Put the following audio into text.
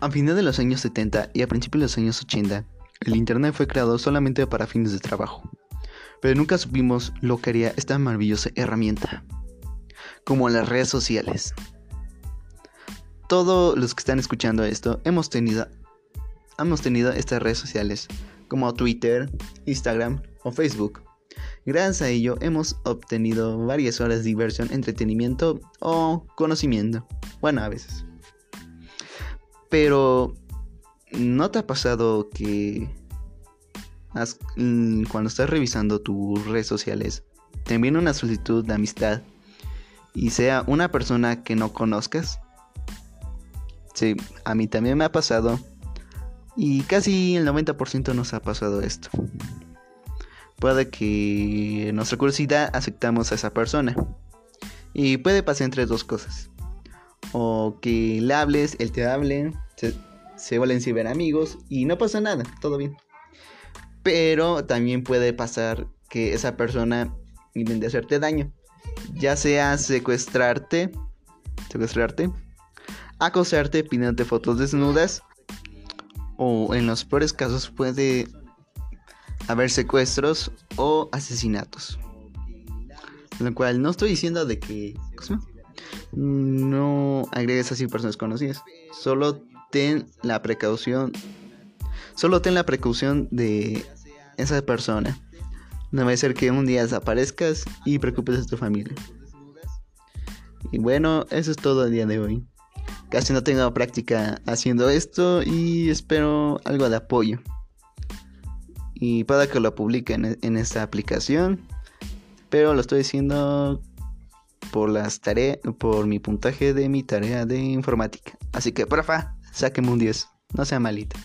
A finales de los años 70 y a principios de los años 80, el Internet fue creado solamente para fines de trabajo, pero nunca supimos lo que haría esta maravillosa herramienta, como las redes sociales. Todos los que están escuchando esto hemos tenido, hemos tenido estas redes sociales, como Twitter, Instagram o Facebook. Gracias a ello hemos obtenido varias horas de diversión, entretenimiento o conocimiento. Bueno, a veces. Pero, ¿no te ha pasado que mm, cuando estás revisando tus redes sociales, te viene una solicitud de amistad y sea una persona que no conozcas? Sí, a mí también me ha pasado y casi el 90% nos ha pasado esto. Puede que nuestra curiosidad aceptamos a esa persona. Y puede pasar entre dos cosas. O que le hables, él te hable, se, se vuelven amigos y no pasa nada, todo bien. Pero también puede pasar que esa persona intente hacerte daño. Ya sea secuestrarte, secuestrarte, acosarte pidiéndote fotos desnudas. O en los peores casos puede haber secuestros o asesinatos. Lo cual no estoy diciendo de que no agregues así personas conocidas. Solo ten la precaución. Solo ten la precaución de esa persona. No va a ser que un día desaparezcas y preocupes a tu familia. Y bueno, eso es todo el día de hoy. Casi no tengo práctica haciendo esto y espero algo de apoyo y pueda que lo publique en, esta aplicación. Pero lo estoy diciendo por las tareas, por mi puntaje de mi tarea de informática. Así que, porfa, sáqueme un 10. No sea malita.